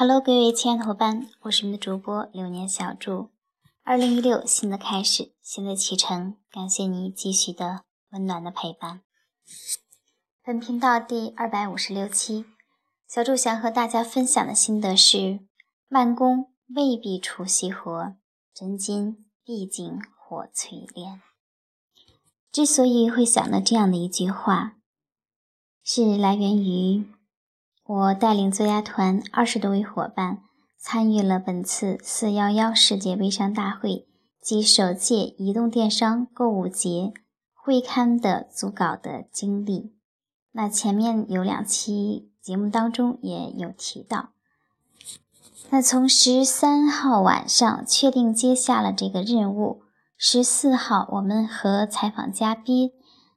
Hello，各位亲爱的伙伴，我是你们的主播流年小祝。二零一六新的开始，新的启程，感谢你继续的温暖的陪伴。本频道第二百五十六期，小祝想和大家分享的心得是：慢工未必出细活，真金毕竟火淬炼。之所以会想到这样的一句话，是来源于我带领作家团二十多位伙伴参与了本次四幺幺世界微商大会及首届移动电商购物节会刊的组稿的经历。那前面有两期节目当中也有提到。那从十三号晚上确定接下了这个任务。十四号，我们和采访嘉宾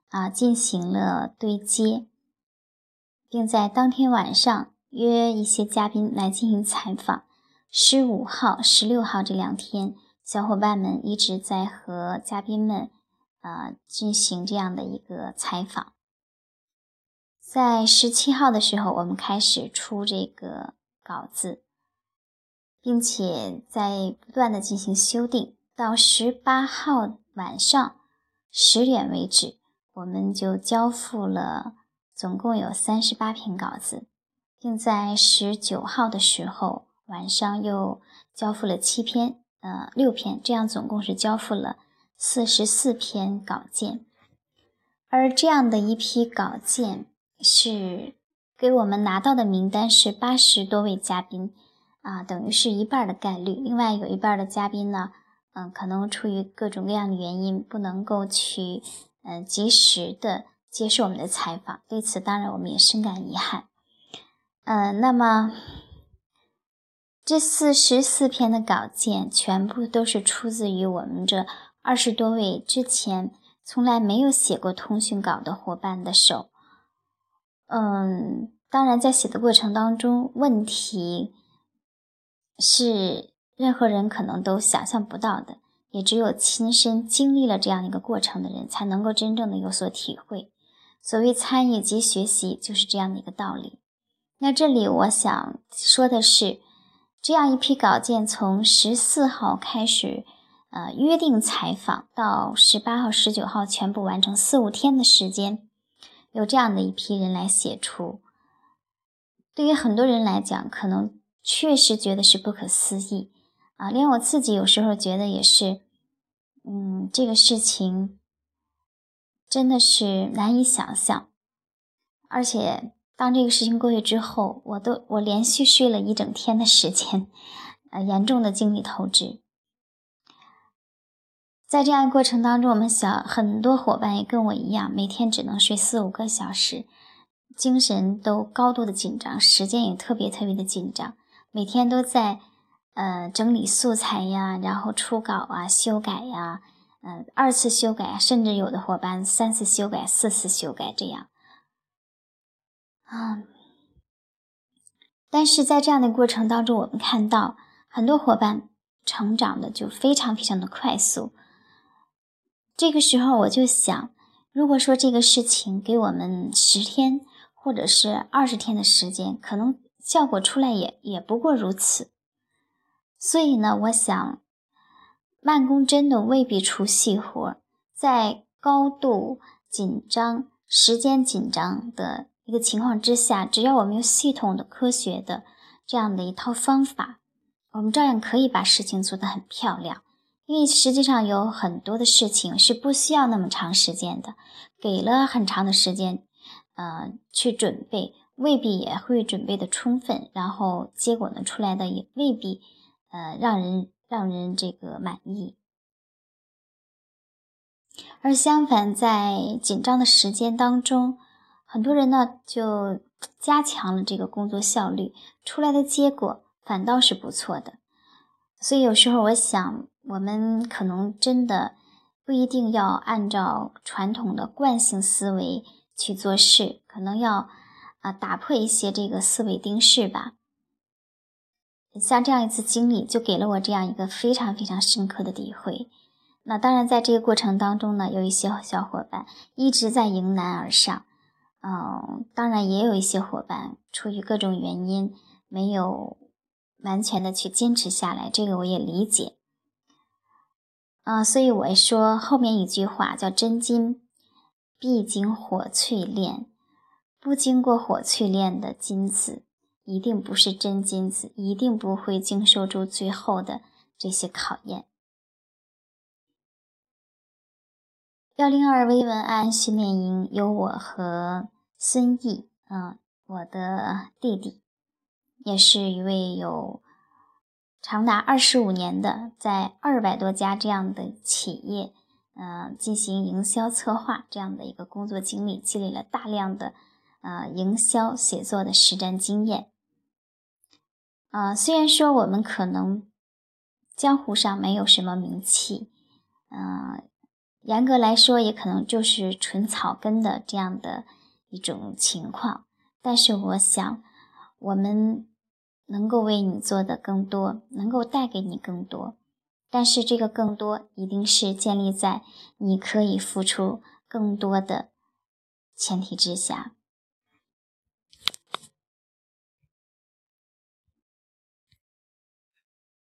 啊进行了对接，并在当天晚上约一些嘉宾来进行采访。十五号、十六号这两天，小伙伴们一直在和嘉宾们啊进行这样的一个采访。在十七号的时候，我们开始出这个稿子，并且在不断的进行修订。到十八号晚上十点为止，我们就交付了总共有三十八篇稿子，并在十九号的时候晚上又交付了七篇，呃，六篇，这样总共是交付了四十四篇稿件。而这样的一批稿件是给我们拿到的名单是八十多位嘉宾，啊，等于是一半的概率。另外有一半的嘉宾呢。嗯，可能出于各种各样的原因，不能够去嗯及时的接受我们的采访。对此，当然我们也深感遗憾。嗯，那么这四十四篇的稿件全部都是出自于我们这二十多位之前从来没有写过通讯稿的伙伴的手。嗯，当然在写的过程当中，问题是。任何人可能都想象不到的，也只有亲身经历了这样一个过程的人，才能够真正的有所体会。所谓参与及学习，就是这样的一个道理。那这里我想说的是，这样一批稿件从十四号开始，呃，约定采访到十八号、十九号全部完成，四五天的时间，有这样的一批人来写出，对于很多人来讲，可能确实觉得是不可思议。啊，连我自己有时候觉得也是，嗯，这个事情真的是难以想象。而且当这个事情过去之后，我都我连续睡了一整天的时间，呃，严重的精力透支。在这样过程当中，我们小很多伙伴也跟我一样，每天只能睡四五个小时，精神都高度的紧张，时间也特别特别的紧张，每天都在。呃，整理素材呀，然后初稿啊，修改呀，嗯，二次修改，甚至有的伙伴三次修改、四次修改这样，啊，但是在这样的过程当中，我们看到很多伙伴成长的就非常非常的快速。这个时候我就想，如果说这个事情给我们十天或者是二十天的时间，可能效果出来也也不过如此。所以呢，我想，慢工真的未必出细活。在高度紧张、时间紧张的一个情况之下，只要我们有系统的、科学的这样的一套方法，我们照样可以把事情做得很漂亮。因为实际上有很多的事情是不需要那么长时间的，给了很长的时间，呃，去准备，未必也会准备的充分，然后结果呢出来的也未必。呃，让人让人这个满意，而相反，在紧张的时间当中，很多人呢就加强了这个工作效率，出来的结果反倒是不错的。所以有时候我想，我们可能真的不一定要按照传统的惯性思维去做事，可能要啊打破一些这个思维定式吧。像这样一次经历，就给了我这样一个非常非常深刻的体会。那当然，在这个过程当中呢，有一些小伙伴一直在迎难而上，嗯，当然也有一些伙伴出于各种原因没有完全的去坚持下来，这个我也理解。啊，所以我说后面一句话叫“真金必经火淬炼”，不经过火淬炼的金子，一定不是真金子，一定不会经受住最后的这些考验。幺零二微文案训练营有我和孙毅，嗯，我的弟弟，也是一位有长达二十五年的在二百多家这样的企业，嗯，进行营销策划这样的一个工作经历，积累了大量的呃营销写作的实战经验。啊，虽然说我们可能江湖上没有什么名气，嗯。严格来说，也可能就是纯草根的这样的一种情况。但是，我想，我们能够为你做的更多，能够带给你更多。但是，这个更多一定是建立在你可以付出更多的前提之下。